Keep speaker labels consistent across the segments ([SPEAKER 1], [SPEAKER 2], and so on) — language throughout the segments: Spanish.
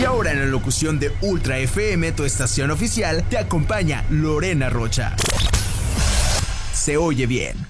[SPEAKER 1] Y ahora en la locución de Ultra FM, tu estación oficial, te acompaña Lorena Rocha. Se oye bien.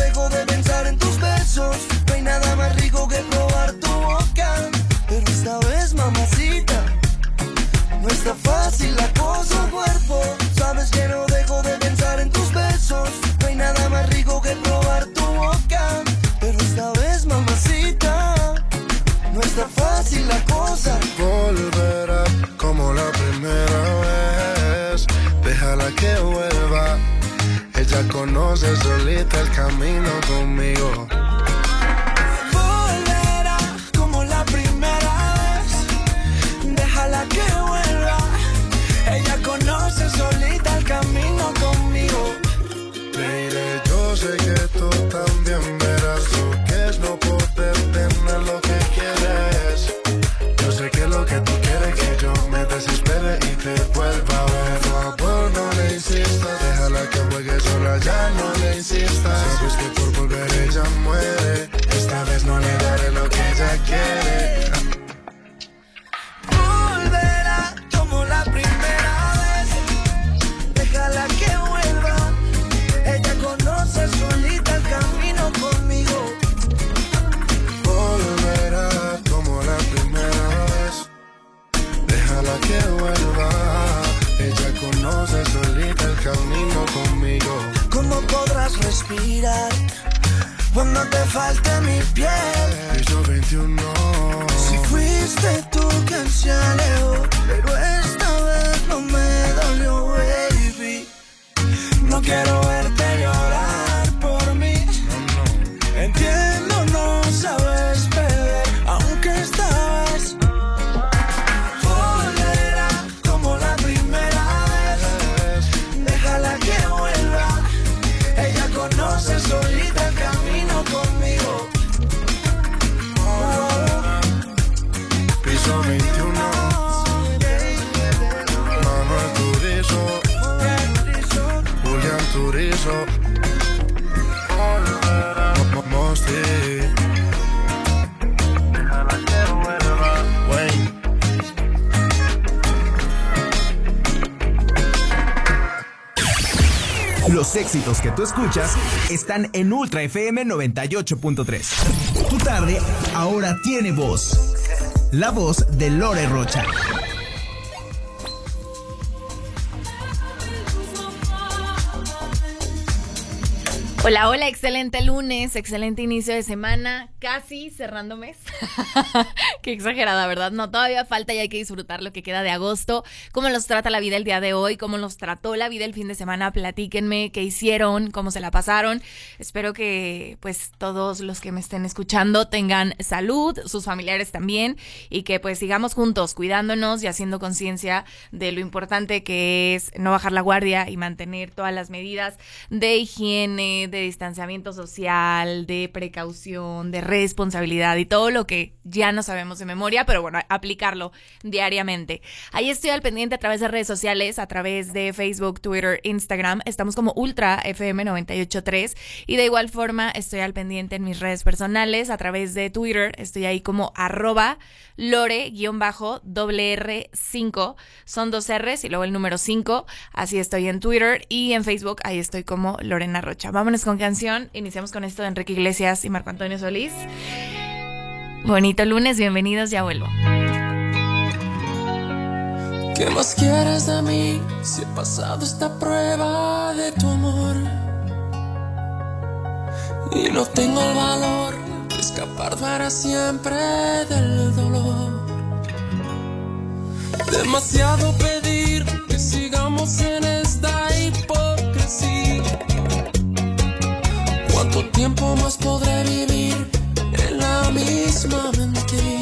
[SPEAKER 2] solita el camino conmigo.
[SPEAKER 1] Éxitos que tú escuchas están en Ultra FM 98.3. Tu tarde ahora tiene voz. La voz de Lore Rocha.
[SPEAKER 3] Hola, hola, excelente lunes, excelente inicio de semana, casi cerrando mes. Qué exagerada, ¿verdad? No, todavía falta y hay que disfrutar lo que queda de agosto. ¿Cómo los trata la vida el día de hoy? ¿Cómo los trató la vida el fin de semana? Platíquenme qué hicieron, cómo se la pasaron. Espero que pues todos los que me estén escuchando tengan salud, sus familiares también y que pues sigamos juntos cuidándonos y haciendo conciencia de lo importante que es no bajar la guardia y mantener todas las medidas de higiene, de distanciamiento social, de precaución, de responsabilidad y todo lo que ya no sabemos de memoria, pero bueno, aplicarlo diariamente. Ahí estoy al pendiente a través de redes sociales, a través de Facebook, Twitter, Instagram. Estamos como Ultra FM 983 y de igual forma estoy al pendiente en mis redes personales a través de Twitter. Estoy ahí como arroba lore-wr5. Son dos R's y luego el número 5. Así estoy en Twitter y en Facebook. Ahí estoy como Lorena Rocha. Vámonos con canción. Iniciamos con esto de Enrique Iglesias y Marco Antonio Solís. Bonito lunes, bienvenidos, ya vuelvo.
[SPEAKER 4] ¿Qué más quieres de mí si he pasado esta prueba de tu amor? Y no tengo el valor de escapar para siempre del dolor. Demasiado pedir que sigamos en esta ¿Cuánto tiempo más podré vivir en la misma mentira?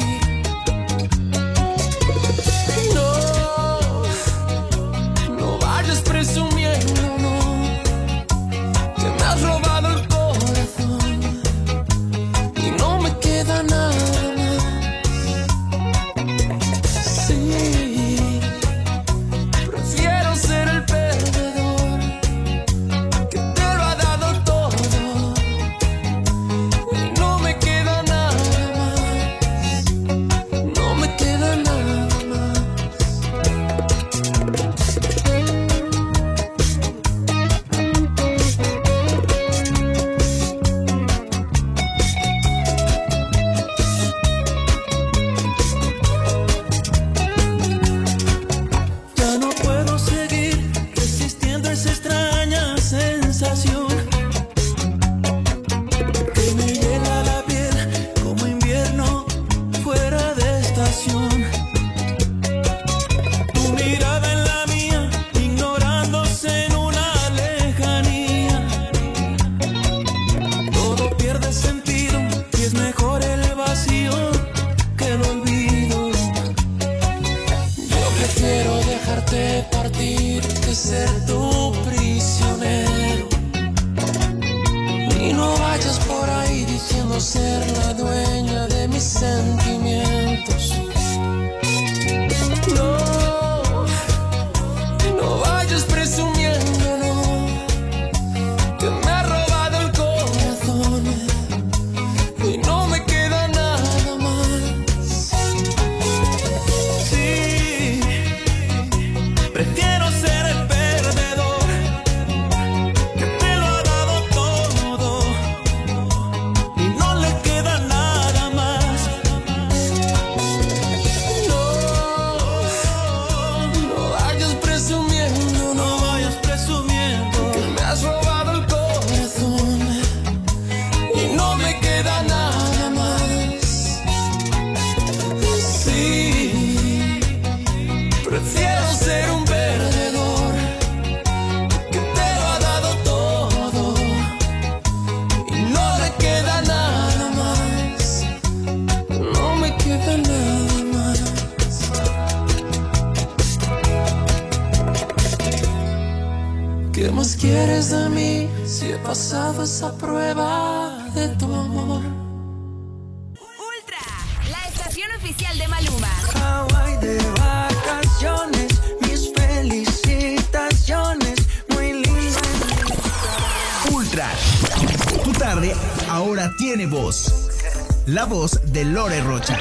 [SPEAKER 4] La
[SPEAKER 5] voz de Lore Rocha.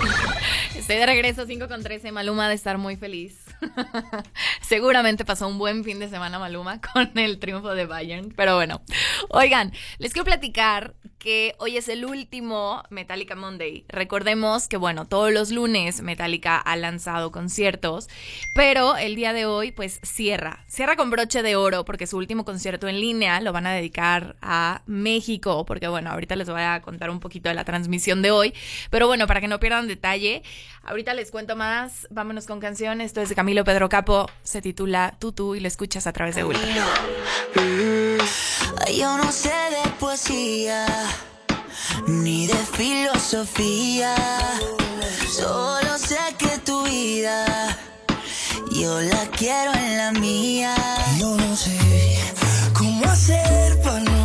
[SPEAKER 3] Estoy de regreso 5 con 13. Maluma de estar muy feliz. Seguramente pasó un buen fin de semana Maluma con el triunfo de Bayern. Pero bueno, oigan, les quiero platicar que hoy es el último Metallica Monday. Recordemos que, bueno, todos los lunes Metallica ha lanzado conciertos, pero el día de hoy, pues cierra. Cierra con broche de oro porque su último concierto en línea lo van a dedicar a México, porque, bueno, ahorita les voy a contar un poquito de la transmisión de hoy. Pero bueno, para que no pierdan detalle, ahorita les cuento más. Vámonos con canción. Esto es de Camilo Pedro Capo. Se titula Tutu y lo escuchas a través de Ultra.
[SPEAKER 6] Yo no sé de poesía ni de filosofía. Solo sé que tu vida yo la quiero en la mía. Yo no sé cómo hacer para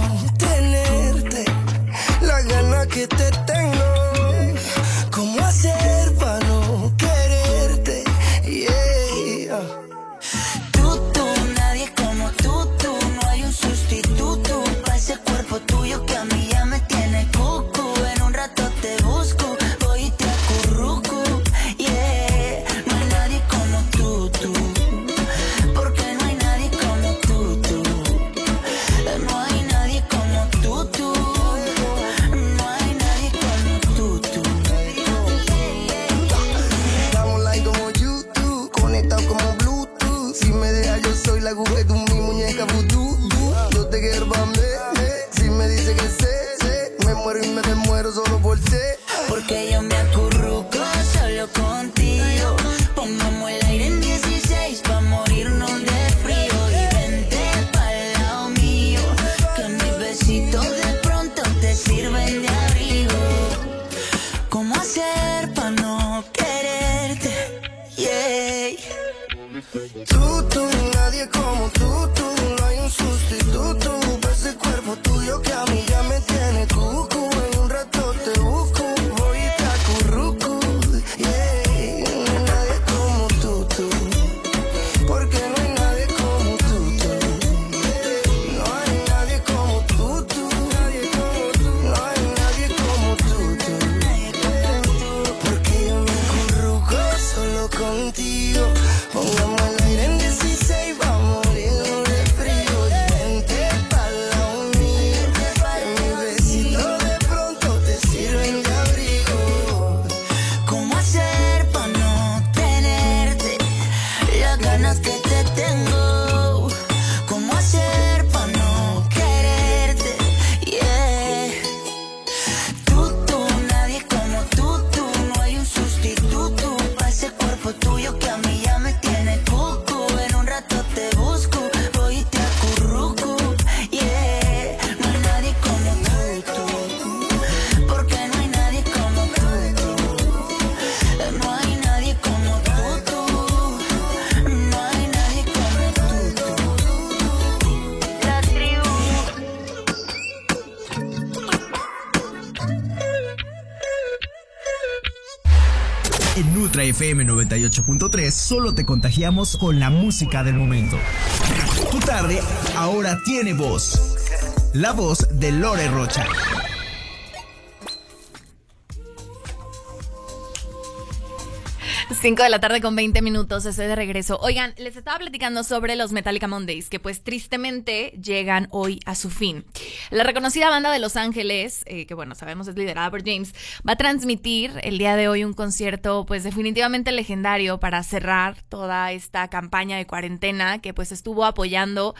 [SPEAKER 5] 98.3 solo te contagiamos con la música del momento. Tu tarde ahora tiene voz. La voz de Lore Rocha.
[SPEAKER 3] 5 de la tarde con 20 minutos, estoy de regreso. Oigan, les estaba platicando sobre los Metallica Mondays, que pues tristemente llegan hoy a su fin. La reconocida banda de Los Ángeles, eh, que bueno, sabemos es liderada por James, va a transmitir el día de hoy un concierto pues definitivamente legendario para cerrar toda esta campaña de cuarentena que pues estuvo apoyando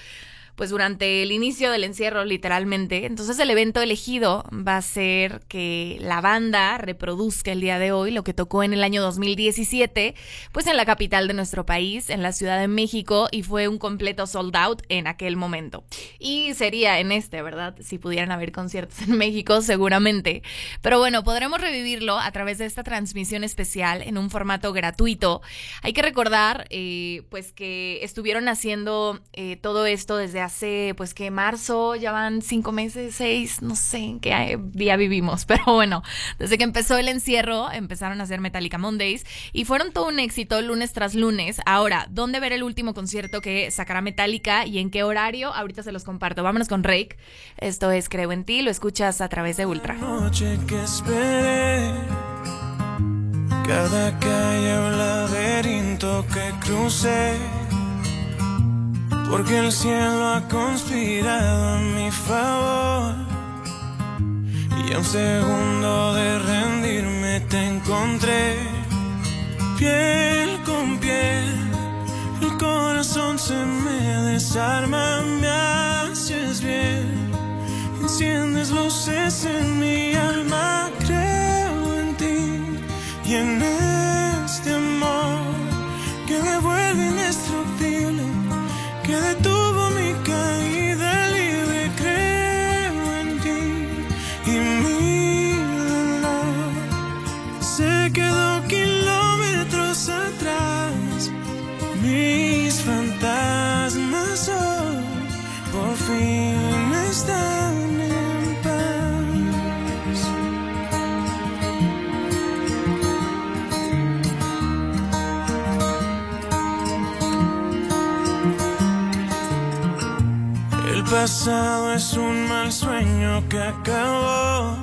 [SPEAKER 3] pues durante el inicio del encierro literalmente. Entonces el evento elegido va a ser que la banda reproduzca el día de hoy lo que tocó en el año 2017, pues en la capital de nuestro país, en la Ciudad de México, y fue un completo sold out en aquel momento. Y sería en este, ¿verdad? Si pudieran haber conciertos en México, seguramente. Pero bueno, podremos revivirlo a través de esta transmisión especial en un formato gratuito. Hay que recordar, eh, pues que estuvieron haciendo eh, todo esto desde hace, pues que marzo, ya van cinco meses, seis, no sé en qué día vivimos, pero bueno, desde que empezó el encierro empezaron a hacer Metallica Mondays y fueron todo un éxito lunes tras lunes. Ahora, ¿dónde ver el último concierto que sacará Metallica y en qué horario? Ahorita se los comparto. Vámonos con Rake. Esto es Creo en ti, lo escuchas a través de Ultra.
[SPEAKER 7] noche que esperé. Cada calle laberinto que crucé. Porque el cielo ha conspirado a mi favor. Y a un segundo de rendirme te encontré. Piel con piel, el corazón se me desarma, me haces bien. Enciendes luces en mi alma, creo en ti y en este pasado es un mal sueño que acabó.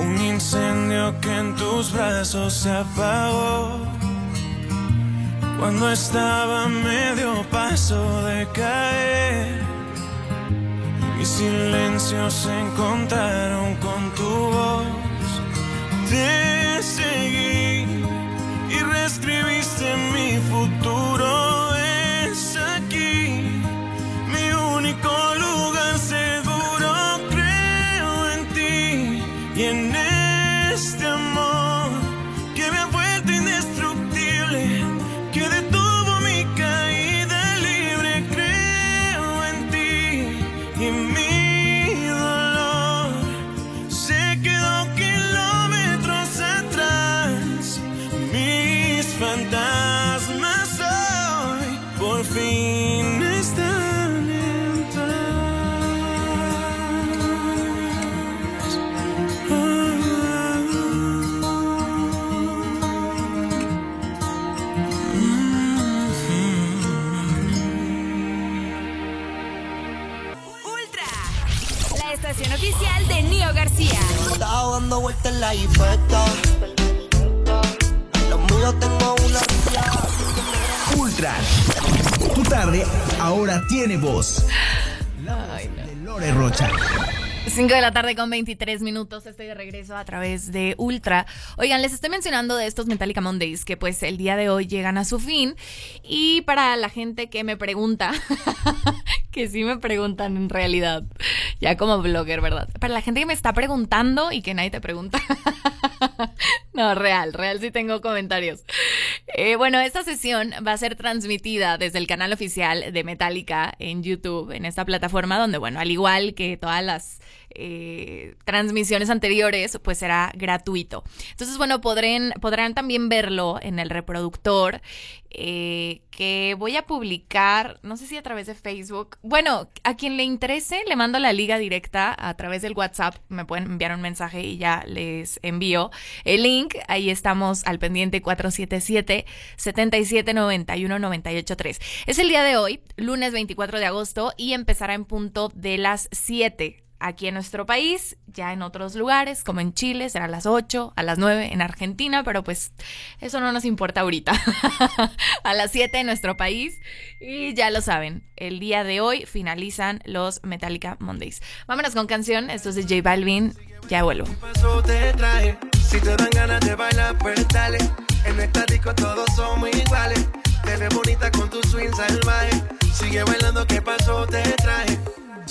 [SPEAKER 7] Un incendio que en tus brazos se apagó. Cuando estaba medio paso de caer, mis silencios se encontraron con tu voz.
[SPEAKER 1] Dando vueltas en la jipeta. Los míos tengo una
[SPEAKER 5] Ultra. Tu tarde ahora tiene voz. La voz de Lore Rocha.
[SPEAKER 3] 5 de la tarde con 23 minutos, estoy de regreso a través de Ultra. Oigan, les estoy mencionando de estos Metallica Mondays que pues el día de hoy llegan a su fin y para la gente que me pregunta, que sí me preguntan en realidad, ya como blogger, ¿verdad? Para la gente que me está preguntando y que nadie te pregunta. no, real, real sí tengo comentarios. Eh, bueno, esta sesión va a ser transmitida desde el canal oficial de Metallica en YouTube, en esta plataforma donde, bueno, al igual que todas las eh, transmisiones anteriores, pues será gratuito. Entonces, bueno, podrán, podrán también verlo en el reproductor eh, que voy a publicar, no sé si a través de Facebook. Bueno, a quien le interese, le mando la liga directa a través del WhatsApp. Me pueden enviar un mensaje y ya les envío el link. Ahí estamos al pendiente 477 7791 983. Es el día de hoy, lunes 24 de agosto, y empezará en punto de las 7 aquí en nuestro país, ya en otros lugares, como en Chile, será a las 8, a las 9 en Argentina, pero pues eso no nos importa ahorita. a las 7 en nuestro país. Y ya lo saben, el día de hoy finalizan los Metallica Mondays. Vámonos con canción, esto es de J Balvin, ya vuelvo.
[SPEAKER 8] Si te dan ganas de bailar, pues dale. En esta disco todos somos iguales. Te ves bonita con tu swing salvaje. Sigue bailando, ¿qué pasó? Te traje.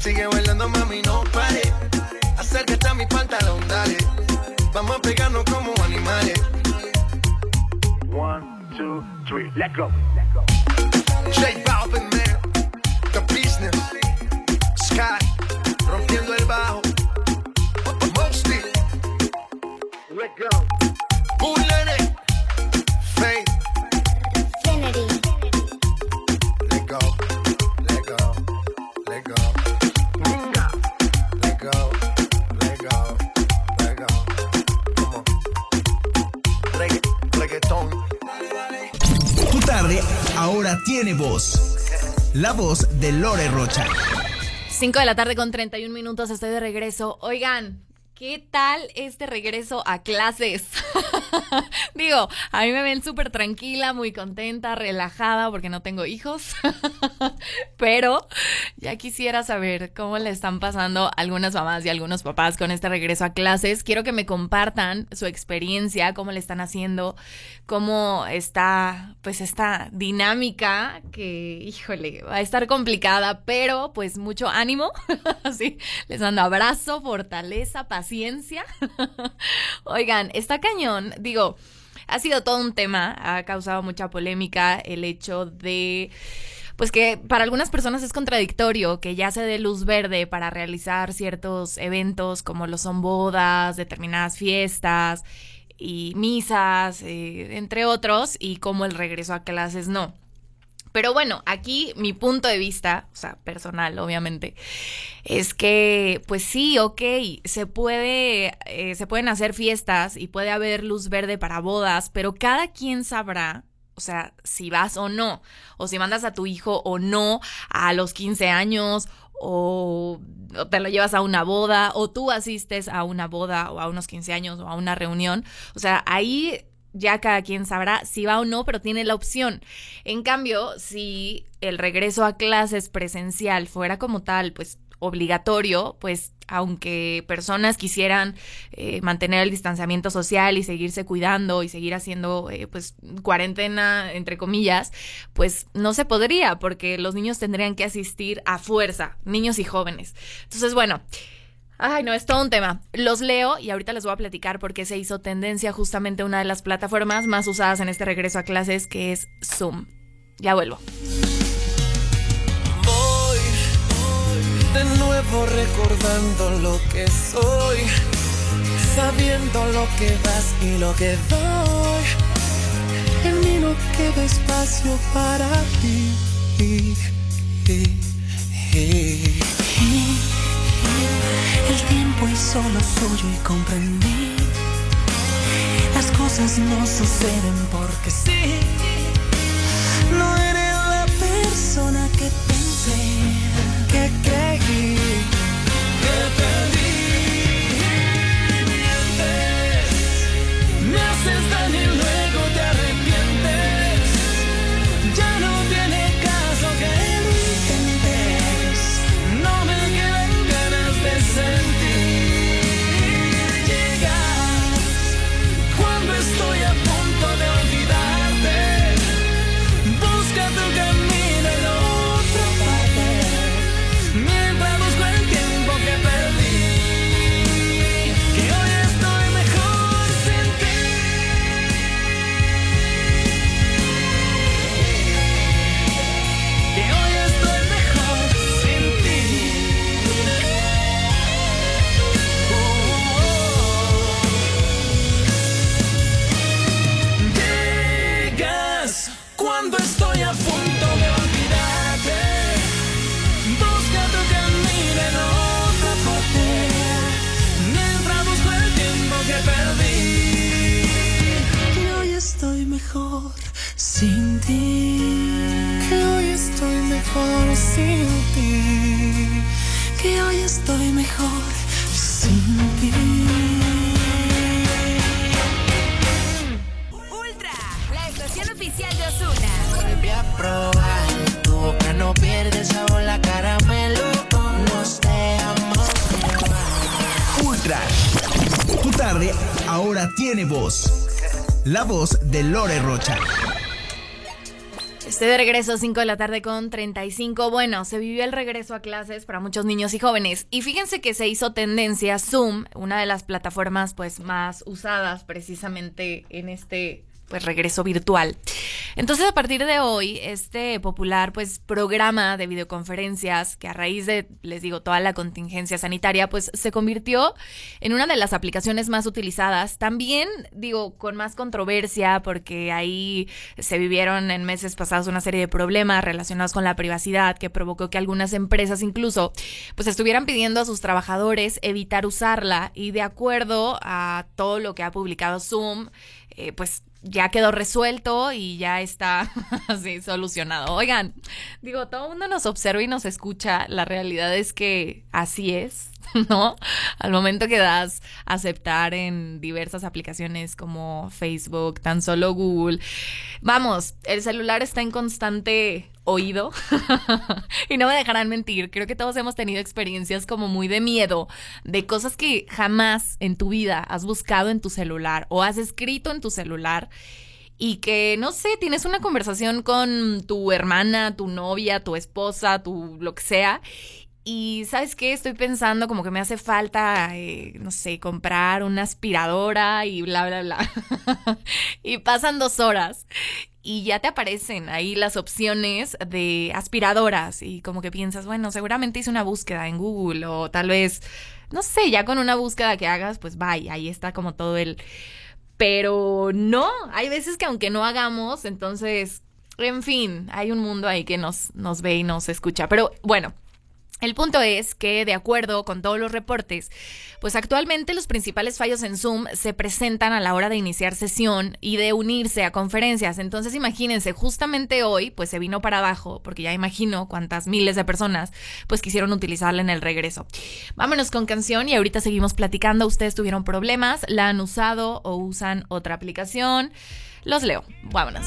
[SPEAKER 8] Sigue bailando, mami, no pare. Acércate a mi pantalón, dale. Vamos a pegarnos como animales. One, two, three, let go. J Balvin, man. The business. Sky. Rompiendo el bajo. Mosty. Let go.
[SPEAKER 5] Tiene voz. La voz de Lore Rocha.
[SPEAKER 3] 5 de la tarde con 31 minutos, estoy de regreso. Oigan, ¿qué tal este regreso a clases? Digo, a mí me ven súper tranquila, muy contenta, relajada porque no tengo hijos. Pero ya quisiera saber cómo le están pasando algunas mamás y algunos papás con este regreso a clases. Quiero que me compartan su experiencia, cómo le están haciendo, cómo está pues esta dinámica que, híjole, va a estar complicada, pero pues mucho ánimo. Así, les mando abrazo, fortaleza, paciencia. Oigan, está cañón, digo, ha sido todo un tema, ha causado mucha polémica el hecho de pues que para algunas personas es contradictorio que ya se dé luz verde para realizar ciertos eventos como lo son bodas, determinadas fiestas y misas, eh, entre otros, y como el regreso a clases no. Pero bueno, aquí mi punto de vista, o sea, personal, obviamente, es que, pues sí, ok, se puede, eh, se pueden hacer fiestas y puede haber luz verde para bodas, pero cada quien sabrá, o sea, si vas o no, o si mandas a tu hijo o no a los 15 años, o, te lo llevas a una boda, o tú asistes a una boda, o a unos 15 años, o a una reunión. O sea, ahí ya cada quien sabrá si va o no, pero tiene la opción. En cambio, si el regreso a clases presencial fuera como tal, pues obligatorio, pues aunque personas quisieran eh, mantener el distanciamiento social y seguirse cuidando y seguir haciendo eh, pues cuarentena entre comillas, pues no se podría porque los niños tendrían que asistir a fuerza, niños y jóvenes. Entonces, bueno, Ay, no, es todo un tema. Los leo y ahorita les voy a platicar por qué se hizo tendencia justamente una de las plataformas más usadas en este regreso a clases, que es Zoom. Ya vuelvo.
[SPEAKER 4] Nuevo recordando lo que soy, sabiendo lo que vas y lo que doy. En mí no queda espacio para ti.
[SPEAKER 9] El tiempo es solo suyo y comprendí. Las cosas no suceden porque sí. No eres la persona que pensé que creí
[SPEAKER 4] me haces daño y
[SPEAKER 5] Lore Rocha.
[SPEAKER 3] Estoy de regreso 5 de la tarde con 35. Bueno, se vivió el regreso a clases para muchos niños y jóvenes. Y fíjense que se hizo tendencia Zoom, una de las plataformas pues más usadas precisamente en este pues regreso virtual. Entonces, a partir de hoy, este popular pues programa de videoconferencias que a raíz de les digo toda la contingencia sanitaria, pues se convirtió en una de las aplicaciones más utilizadas. También digo con más controversia porque ahí se vivieron en meses pasados una serie de problemas relacionados con la privacidad que provocó que algunas empresas incluso pues estuvieran pidiendo a sus trabajadores evitar usarla y de acuerdo a todo lo que ha publicado Zoom, eh, pues ya quedó resuelto y ya está así solucionado. Oigan, digo, todo el mundo nos observa y nos escucha. La realidad es que así es, ¿no? Al momento que das aceptar en diversas aplicaciones como Facebook, tan solo Google. Vamos, el celular está en constante oído y no me dejarán mentir, creo que todos hemos tenido experiencias como muy de miedo, de cosas que jamás en tu vida has buscado en tu celular o has escrito en tu celular y que, no sé, tienes una conversación con tu hermana, tu novia, tu esposa, tu lo que sea. Y sabes qué, estoy pensando como que me hace falta, eh, no sé, comprar una aspiradora y bla, bla, bla. y pasan dos horas y ya te aparecen ahí las opciones de aspiradoras y como que piensas, bueno, seguramente hice una búsqueda en Google o tal vez, no sé, ya con una búsqueda que hagas, pues vaya, ahí está como todo el... Pero no, hay veces que aunque no hagamos, entonces, en fin, hay un mundo ahí que nos, nos ve y nos escucha. Pero bueno, El punto es que, de acuerdo con todos los reportes, pues actualmente los principales fallos en Zoom se presentan a la hora de iniciar sesión y de unirse a conferencias. Entonces, imagínense, justamente hoy, pues se vino para abajo, porque ya imagino cuántas miles de personas, pues quisieron utilizarla en el regreso. Vámonos con canción y ahorita seguimos platicando. Ustedes tuvieron problemas, la han usado o usan otra aplicación. Los leo. Vámonos.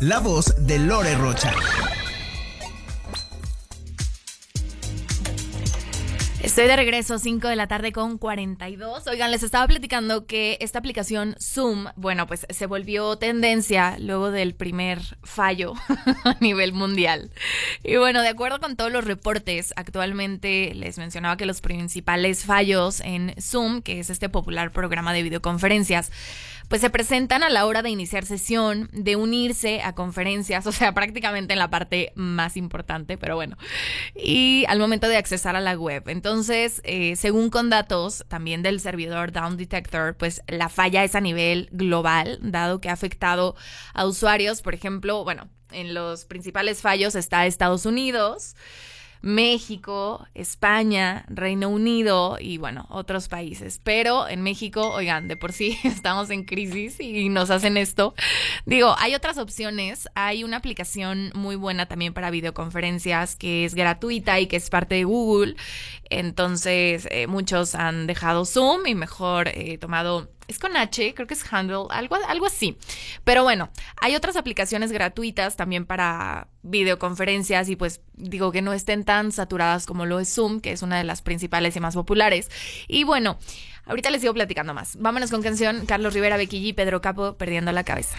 [SPEAKER 5] la voz de Lore Rocha.
[SPEAKER 3] Estoy de regreso, 5 de la tarde con 42. Oigan, les estaba platicando que esta aplicación Zoom, bueno, pues se volvió tendencia luego del primer fallo a nivel mundial. Y bueno, de acuerdo con todos los reportes, actualmente les mencionaba que los principales fallos en Zoom, que es este popular programa de videoconferencias, pues se presentan a la hora de iniciar sesión, de unirse a conferencias, o sea, prácticamente en la parte más importante, pero bueno, y al momento de accesar a la web. Entonces, eh, según con datos también del servidor Down Detector, pues la falla es a nivel global, dado que ha afectado a usuarios, por ejemplo, bueno, en los principales fallos está Estados Unidos, México, España, Reino Unido y bueno, otros países. Pero en México, oigan, de por sí estamos en crisis y nos hacen esto. Digo, hay otras opciones. Hay una aplicación muy buena también para videoconferencias que es gratuita y que es parte de Google. Entonces, eh, muchos han dejado Zoom y mejor eh, tomado es con H, creo que es Handle, algo, algo así. Pero bueno, hay otras aplicaciones gratuitas también para videoconferencias y pues digo que no estén tan saturadas como lo es Zoom, que es una de las principales y más populares. Y bueno, ahorita les sigo platicando más. Vámonos con canción Carlos Rivera, Becky G, Pedro Capo, Perdiendo la Cabeza.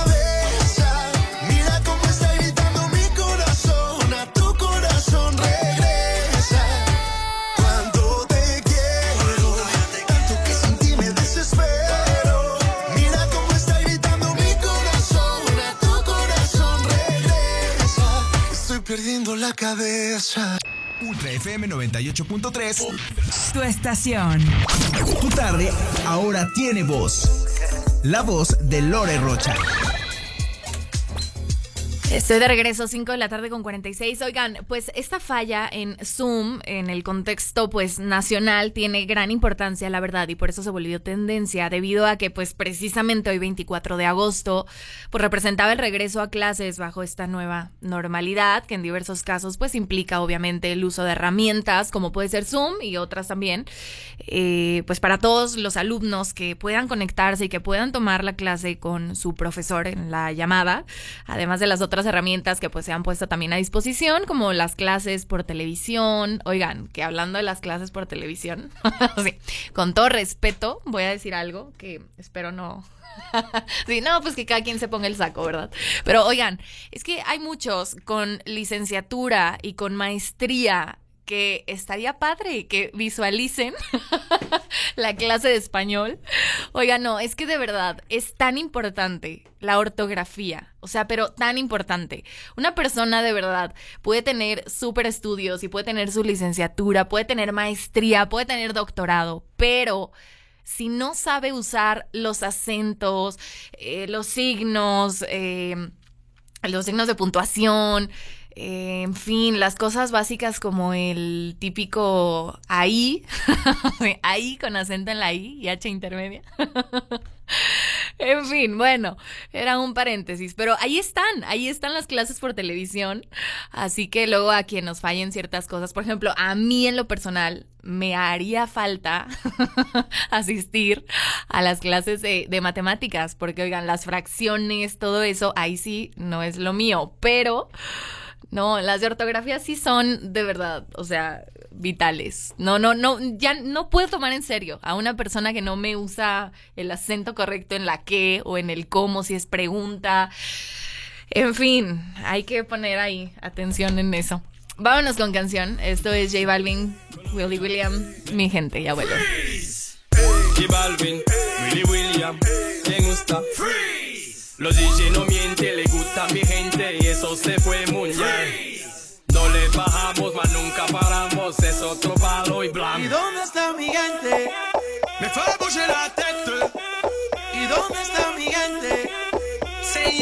[SPEAKER 1] Perdiendo la cabeza.
[SPEAKER 5] Ultra FM 98.3.
[SPEAKER 10] Tu estación.
[SPEAKER 5] Tu tarde ahora tiene voz. La voz de Lore Rocha.
[SPEAKER 3] Estoy de regreso, 5 de la tarde con 46. Oigan, pues esta falla en Zoom, en el contexto pues nacional, tiene gran importancia, la verdad, y por eso se volvió tendencia, debido a que pues precisamente hoy 24 de agosto, pues representaba el regreso a clases bajo esta nueva normalidad, que en diversos casos pues implica obviamente el uso de herramientas como puede ser Zoom y otras también, eh, pues para todos los alumnos que puedan conectarse y que puedan tomar la clase con su profesor en la llamada, además de las otras herramientas que pues se han puesto también a disposición, como las clases por televisión. Oigan, que hablando de las clases por televisión, con todo respeto, voy a decir algo que espero no. sí, no, pues que cada quien se ponga el saco, ¿verdad? Pero oigan, es que hay muchos con licenciatura y con maestría que estaría padre que visualicen la clase de español. Oiga, no, es que de verdad es tan importante la ortografía, o sea, pero tan importante. Una persona de verdad puede tener súper estudios y puede tener su licenciatura, puede tener maestría, puede tener doctorado, pero si no sabe usar los acentos, eh, los signos, eh, los signos de puntuación, eh, en fin, las cosas básicas como el típico ahí, ahí con acento en la I y H intermedia. en fin, bueno, era un paréntesis, pero ahí están, ahí están las clases por televisión, así que luego a quien nos fallen ciertas cosas, por ejemplo, a mí en lo personal me haría falta asistir a las clases de, de matemáticas, porque oigan, las fracciones, todo eso, ahí sí no es lo mío, pero... No, las de ortografía sí son de verdad, o sea, vitales. No, no, no, ya no puedo tomar en serio a una persona que no me usa el acento correcto en la que o en el cómo, si es pregunta. En fin, hay que poner ahí atención en eso. Vámonos con canción. Esto es J Balvin, Willy William, mi gente, ya vuelvo.
[SPEAKER 11] J Balvin, Willy William, ¿quién gusta? Freeze. Los DJ no mienten, le gusta a mi gente y eso se fue muy bien. No le bajamos, mas nunca paramos, es otro palo y blanco.
[SPEAKER 8] ¿Y dónde está mi gente?
[SPEAKER 11] Me fue bouger la tête.
[SPEAKER 8] ¿Y dónde está mi gente?
[SPEAKER 11] Say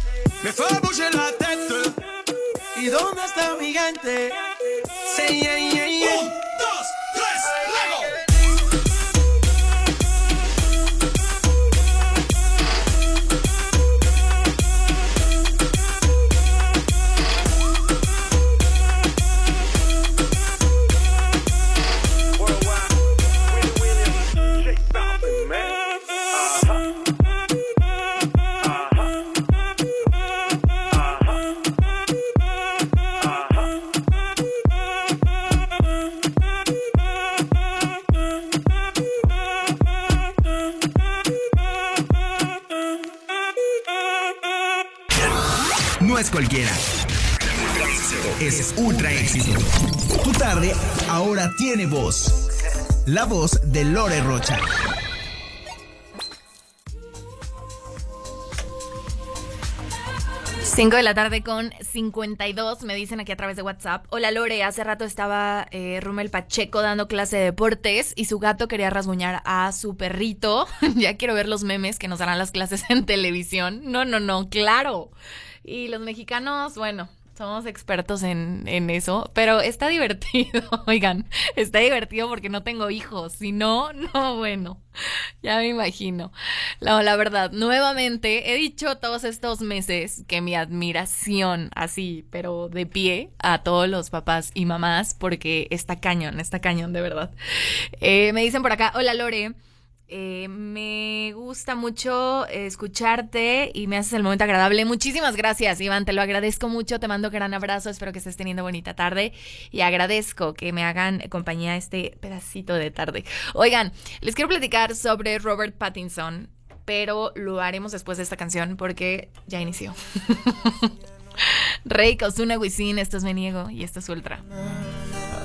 [SPEAKER 11] Me fue bouger la tête. ¿Y dónde está mi gigante? Sí, yeah, yeah, yeah. Un,
[SPEAKER 5] La voz de Lore Rocha.
[SPEAKER 3] Cinco de la tarde con 52, me dicen aquí a través de WhatsApp. Hola Lore, hace rato estaba eh, Rumel Pacheco dando clase de deportes y su gato quería rasguñar a su perrito. ya quiero ver los memes que nos darán las clases en televisión. No, no, no, claro. Y los mexicanos, bueno, somos expertos en, en eso, pero está divertido, oigan, está divertido porque no tengo hijos, si no, no, bueno, ya me imagino. La, la verdad, nuevamente he dicho todos estos meses que mi admiración así, pero de pie a todos los papás y mamás, porque está cañón, está cañón, de verdad. Eh, me dicen por acá, hola Lore. Eh, me gusta mucho escucharte y me haces el momento agradable. Muchísimas gracias, Iván. Te lo agradezco mucho. Te mando un gran abrazo. Espero que estés teniendo bonita tarde y agradezco que me hagan compañía este pedacito de tarde. Oigan, les quiero platicar sobre Robert Pattinson, pero lo haremos después de esta canción porque ya inició. Rey, Ozuna, Wisin, esto es Me Niego y esto es Ultra.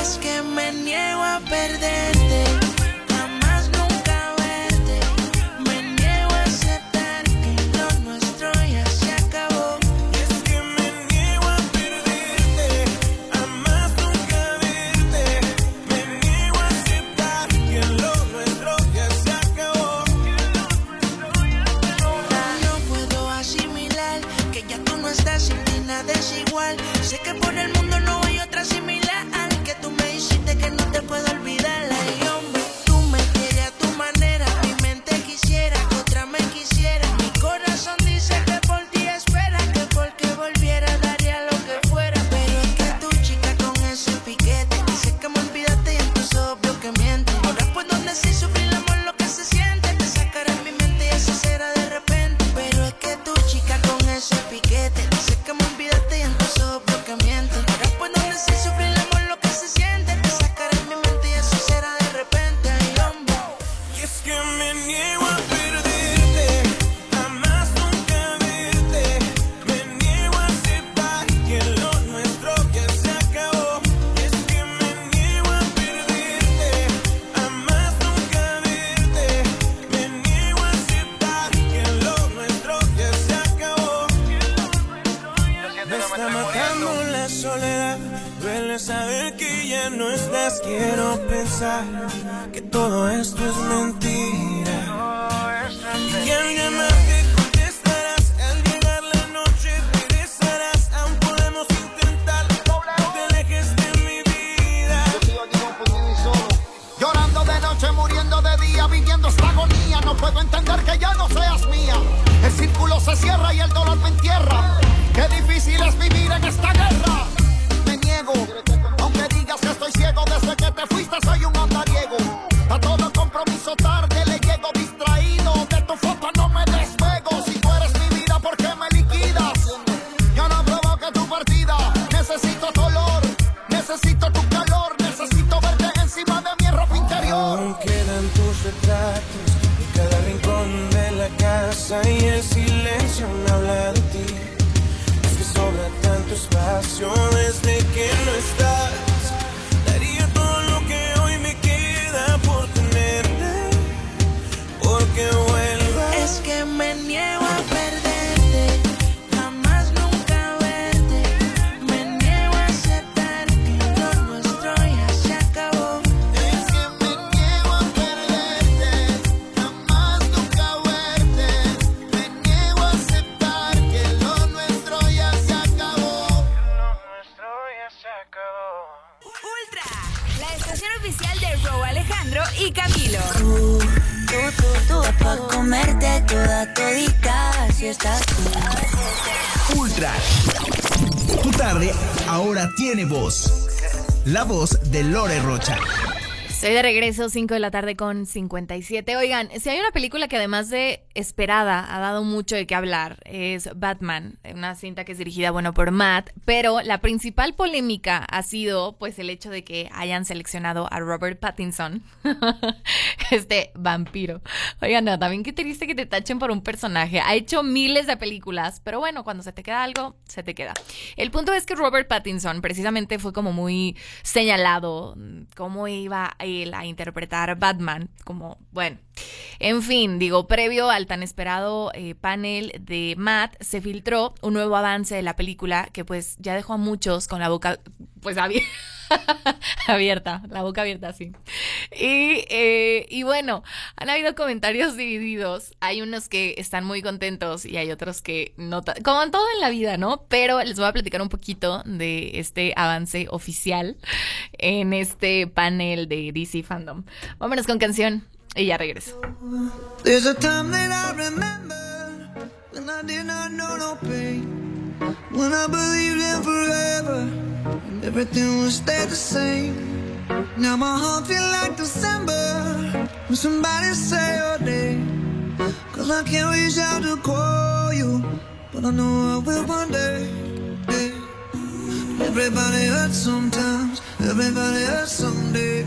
[SPEAKER 9] Es que me niego a perderte,
[SPEAKER 7] soledad. Duele saber que ya no estás. Quiero pensar que todo esto es mentira. Y al llamarte contestarás. Al llegar la noche regresarás. Aún podemos intentar. No te alejes de mi vida.
[SPEAKER 12] Llorando de noche, muriendo de día, viviendo esta agonía. No puedo entender que ya no seas mía. El círculo se cierra y el dolor me entierra. Qué difícil es vivir en esta guerra.
[SPEAKER 13] La
[SPEAKER 5] voz de Lore Rocha.
[SPEAKER 3] Estoy de regreso, 5 de la tarde con 57. Oigan, si hay una película que además de esperada ha dado mucho de qué hablar, es Batman, una cinta que es dirigida, bueno, por Matt, pero la principal polémica ha sido, pues, el hecho de que hayan seleccionado a Robert Pattinson, este vampiro. Oigan, no, también qué triste que te tachen por un personaje. Ha hecho miles de películas, pero bueno, cuando se te queda algo, se te queda. El punto es que Robert Pattinson precisamente fue como muy señalado mm, cómo iba a interpretar Batman, como, bueno, en fin, digo, previo al tan esperado eh, panel de Matt, se filtró un nuevo avance de la película que pues ya dejó a muchos con la boca pues abi- abierta, la boca abierta así. Y, eh, y bueno, han habido comentarios divididos. Hay unos que están muy contentos y hay otros que no, como en todo en la vida, ¿no? Pero les voy a platicar un poquito de este avance oficial en este panel de DC Fandom. Vámonos con canción
[SPEAKER 1] There's a time that I remember When I did not know believed in forever, and everything would stay the same. Now my heart feels like December, when somebody say your name. Cause I can't reach out to call you, but I know I will one day. Everybody hurts sometimes, everybody hurts someday.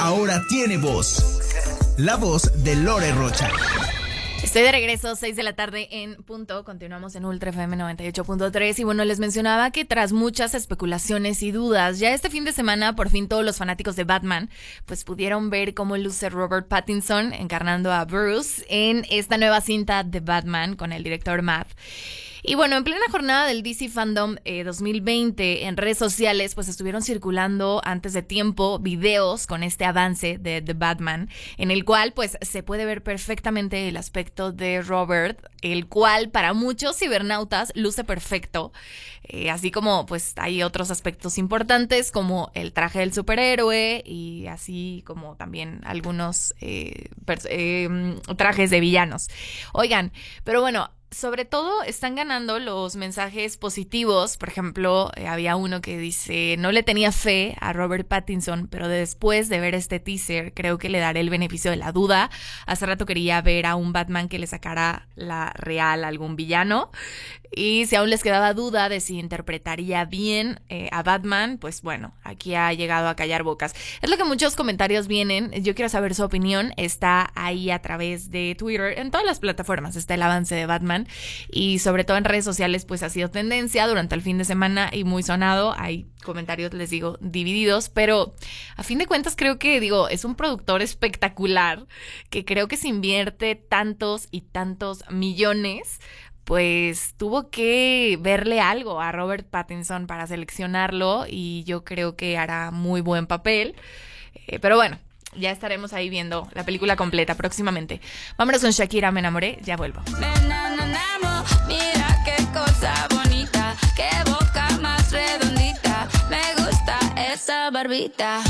[SPEAKER 5] Ahora tiene voz. La voz de Lore Rocha.
[SPEAKER 3] Estoy de regreso, 6 de la tarde en punto. Continuamos en Ultra FM 98.3. Y bueno, les mencionaba que tras muchas especulaciones y dudas, ya este fin de semana, por fin todos los fanáticos de Batman, pues pudieron ver cómo luce Robert Pattinson encarnando a Bruce en esta nueva cinta de Batman con el director Matt. Y bueno, en plena jornada del DC Fandom eh, 2020 en redes sociales, pues estuvieron circulando antes de tiempo videos con este avance de The Batman, en el cual pues se puede ver perfectamente el aspecto de Robert, el cual para muchos cibernautas luce perfecto, eh, así como pues hay otros aspectos importantes como el traje del superhéroe y así como también algunos eh, eh, trajes de villanos. Oigan, pero bueno, sobre todo están ganando los mensajes positivos. Por ejemplo, eh, había uno que dice, no le tenía fe a Robert Pattinson, pero después de ver este teaser, creo que le daré el beneficio de la duda. Hace rato quería ver a un Batman que le sacara la real a algún villano. Y si aún les quedaba duda de si interpretaría bien eh, a Batman, pues bueno, aquí ha llegado a callar bocas. Es lo que muchos comentarios vienen. Yo quiero saber su opinión. Está ahí a través de Twitter, en todas las plataformas está el avance de Batman. Y sobre todo en redes sociales, pues ha sido tendencia durante el fin de semana y muy sonado. Hay comentarios, les digo, divididos, pero a fin de cuentas creo que, digo, es un productor espectacular que creo que se invierte tantos y tantos millones pues tuvo que verle algo a Robert Pattinson para seleccionarlo y yo creo que hará muy buen papel. Eh, pero bueno, ya estaremos ahí viendo la película completa próximamente. Vámonos con Shakira, me enamoré, ya vuelvo.
[SPEAKER 14] Mira qué cosa bonita, qué boca más redondita. Me gusta esa barbita.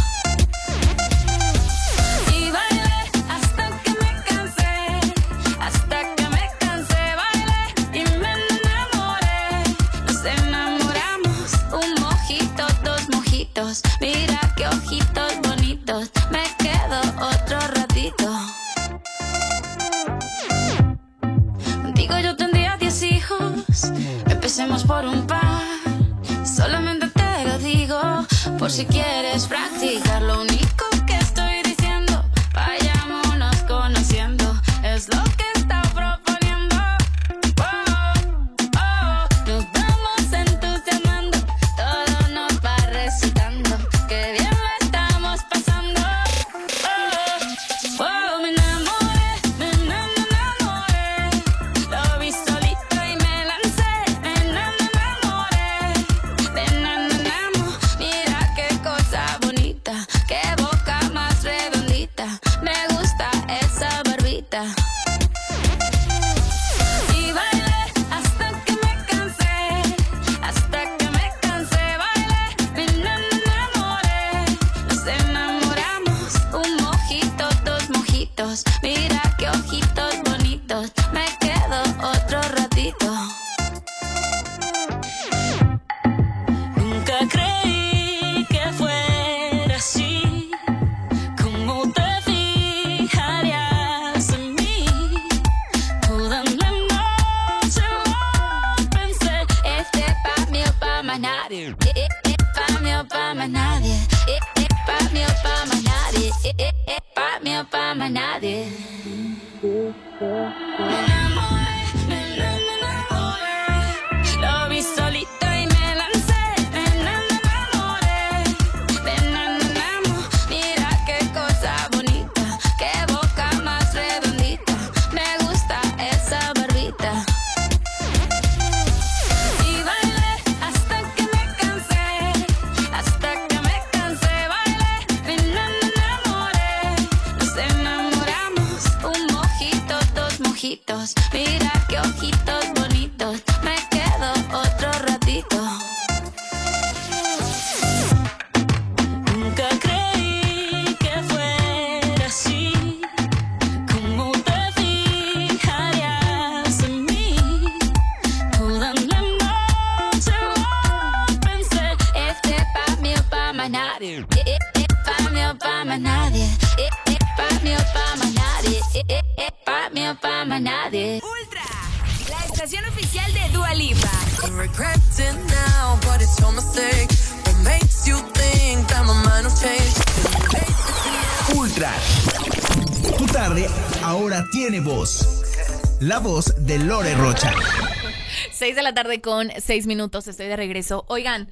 [SPEAKER 5] Tarde
[SPEAKER 3] con 6 minutos, estoy de regreso. Oigan,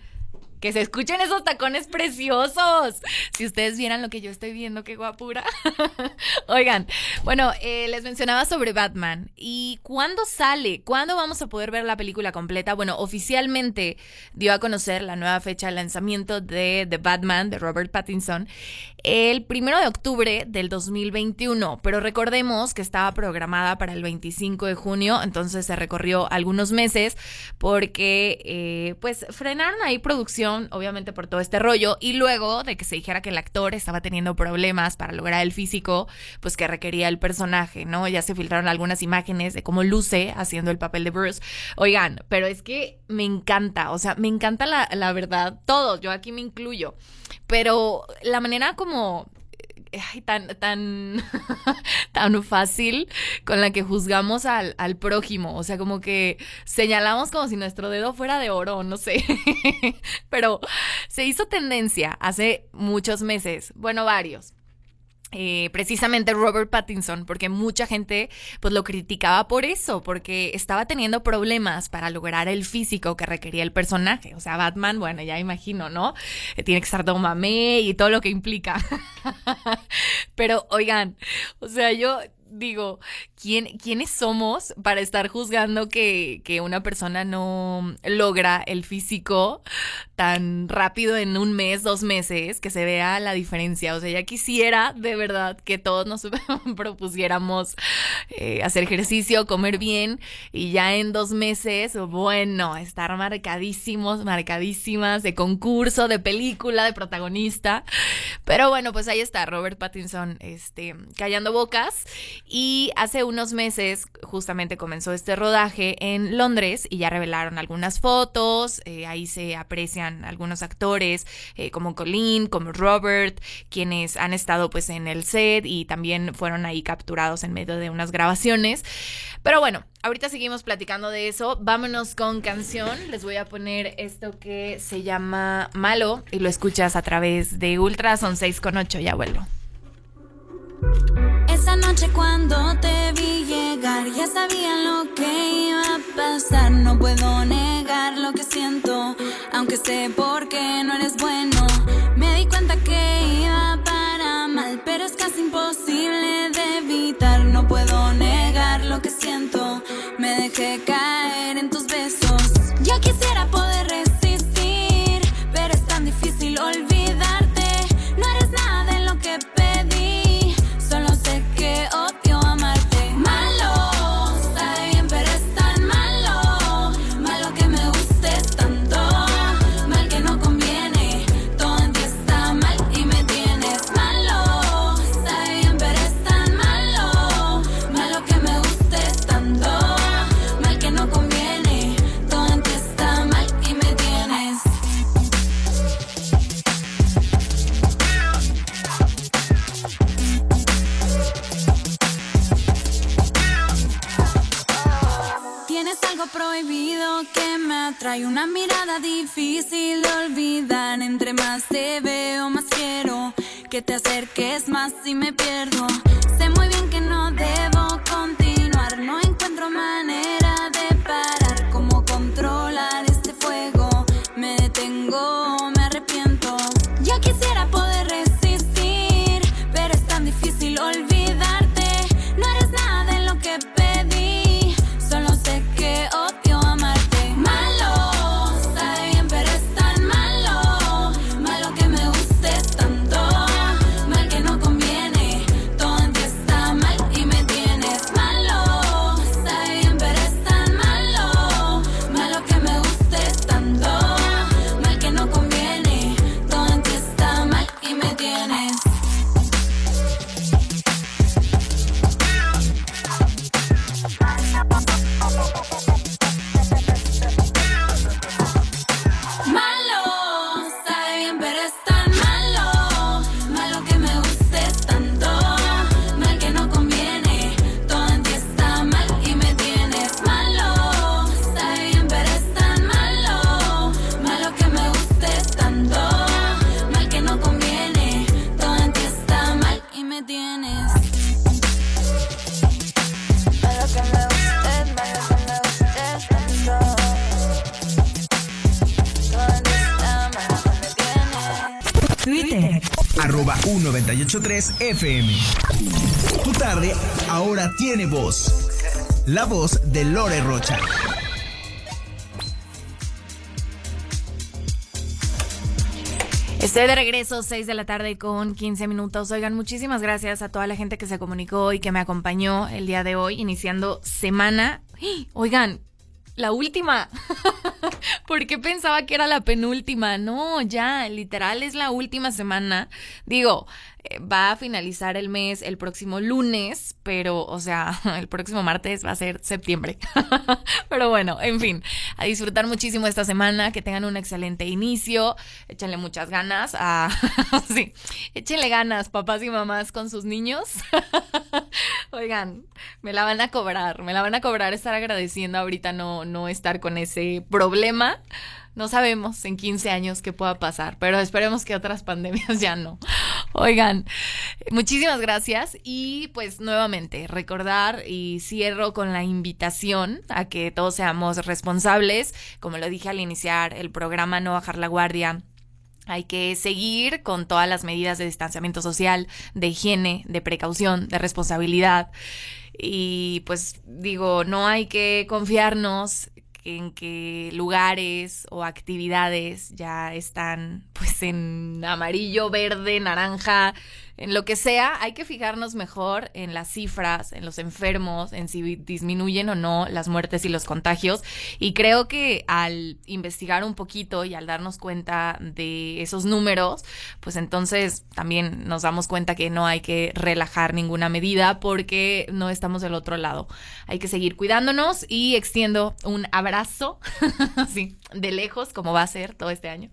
[SPEAKER 3] que se escuchen esos tacones preciosos. Si ustedes vieran lo que yo estoy viendo, qué guapura. Oigan, bueno, eh, les mencionaba sobre Batman. ¿Y cuándo sale? ¿Cuándo vamos a poder ver la película completa? Bueno, oficialmente dio a conocer la nueva fecha de lanzamiento de The Batman de Robert Pattinson el primero de octubre del 2021, pero recordemos que estaba programada para el 25 de junio, entonces se recorrió algunos meses porque eh, pues frenaron ahí producción, obviamente por todo este rollo, y luego de que se dijera que el actor estaba teniendo problemas para lograr el físico, pues que requería el personaje, ¿no? Ya se filtraron algunas imágenes de cómo luce haciendo el papel de Bruce. Oigan, pero es que me encanta, o sea, me encanta la, la verdad, todos, yo aquí me incluyo, pero la manera como tan, tan, tan fácil con la que juzgamos al, al, prójimo. O sea, como que señalamos como si nuestro dedo fuera de oro, no sé. Pero se hizo tendencia hace muchos meses, bueno, varios. Eh, precisamente Robert Pattinson, porque mucha gente pues lo criticaba por eso, porque estaba teniendo problemas para lograr el físico que requería el personaje. O sea, Batman, bueno, ya imagino, ¿no? Eh, tiene que estar todo mamé y todo lo que implica. Pero oigan, o sea, yo digo, ¿quién, ¿quiénes somos para estar juzgando que, que, una persona no logra el físico tan rápido en un mes, dos meses, que se vea la diferencia? O sea, ya quisiera de verdad que todos nos propusiéramos eh, hacer ejercicio, comer bien y ya en dos meses, bueno, estar marcadísimos, marcadísimas de concurso, de película, de protagonista. Pero bueno, pues ahí está Robert Pattinson, este, callando bocas. Y hace unos meses justamente comenzó este rodaje en Londres y ya revelaron algunas fotos, eh, ahí se aprecian algunos actores eh, como Colleen, como Robert, quienes han estado pues en el set y también fueron ahí capturados en medio de unas grabaciones. Pero bueno, ahorita seguimos platicando de eso. Vámonos con canción. Les voy a poner esto que se llama Malo y lo escuchas a través de Ultra. Son 6 con 8. Ya vuelvo.
[SPEAKER 15] Esa noche cuando te vi llegar ya sabía lo que iba a pasar. No puedo negar lo que siento, aunque sé por qué no eres bueno. Me di cuenta que iba para mal, pero es casi imposible que te acerques más y me
[SPEAKER 5] 1983 FM. Tu tarde ahora tiene voz. La voz de Lore Rocha.
[SPEAKER 3] Estoy de regreso, 6 de la tarde con 15 minutos. Oigan, muchísimas gracias a toda la gente que se comunicó y que me acompañó el día de hoy, iniciando semana. Oigan, la última. ¿Por qué pensaba que era la penúltima? No, ya, literal es la última semana. Digo, va a finalizar el mes el próximo lunes, pero, o sea, el próximo martes va a ser septiembre. pero bueno, en fin, a disfrutar muchísimo esta semana, que tengan un excelente inicio, échenle muchas ganas, a... sí, échenle ganas, papás y mamás con sus niños. Oigan, me la van a cobrar, me la van a cobrar estar agradeciendo ahorita no, no estar con ese problema. No sabemos en 15 años qué pueda pasar, pero esperemos que otras pandemias ya no. Oigan, muchísimas gracias y pues nuevamente recordar y cierro con la invitación a que todos seamos responsables, como lo dije al iniciar el programa, no bajar la guardia. Hay que seguir con todas las medidas de distanciamiento social, de higiene, de precaución, de responsabilidad. Y pues digo, no hay que confiarnos en qué lugares o actividades ya están pues en amarillo, verde, naranja, en lo que sea, hay que fijarnos mejor en las cifras, en los enfermos, en si disminuyen o no las muertes y los contagios. Y creo que al investigar un poquito y al darnos cuenta de esos números, pues entonces también nos damos cuenta que no hay que relajar ninguna medida porque no estamos del otro lado. Hay que seguir cuidándonos y extiendo un abrazo, así, de lejos, como va a ser todo este año.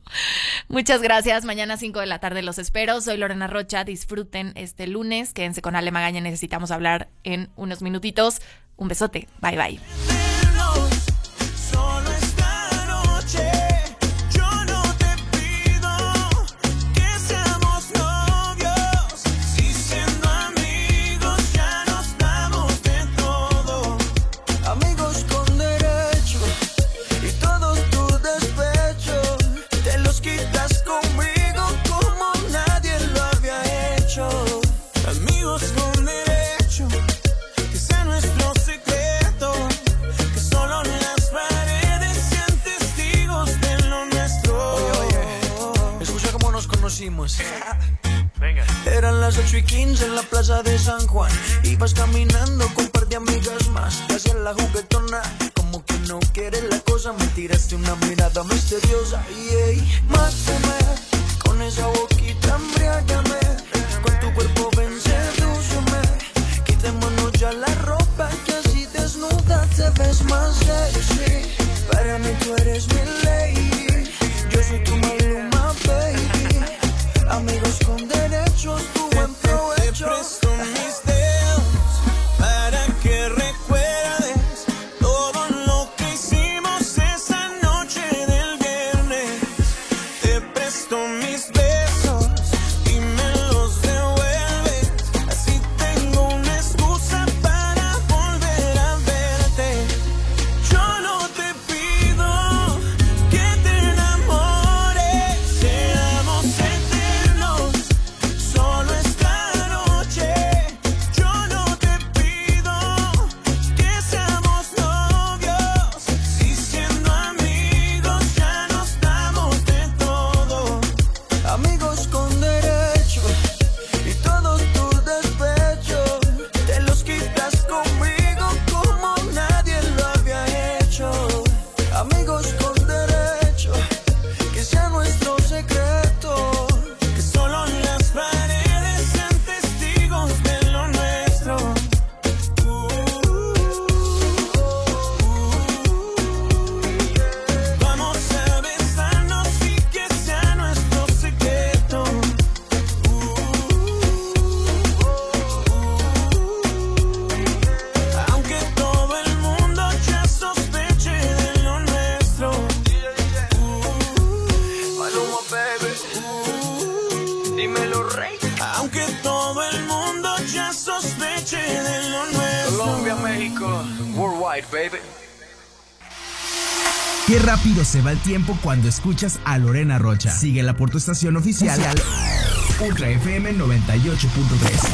[SPEAKER 3] Muchas gracias. Mañana 5 de la tarde los espero. Soy Lorena Rocha. Disfruten este lunes. Quédense con Ale Magaña. Necesitamos hablar en unos minutitos. Un besote. Bye bye.
[SPEAKER 7] Conocimos. Eran las 8 y 15 en la plaza de San Juan. Ibas caminando con un par de amigas más. Te hacías la juguetona. Como que no quieres la cosa. Me tiraste una mirada misteriosa. Y ey, mátame. Con esa boquita embriágame. Con tu cuerpo ven, sedúceme. Quitémonos ya la ropa. Que así desnuda te ves más sexy.
[SPEAKER 5] Va el tiempo cuando escuchas a Lorena Rocha. Síguela por tu estación oficial Ultra FM 98.3.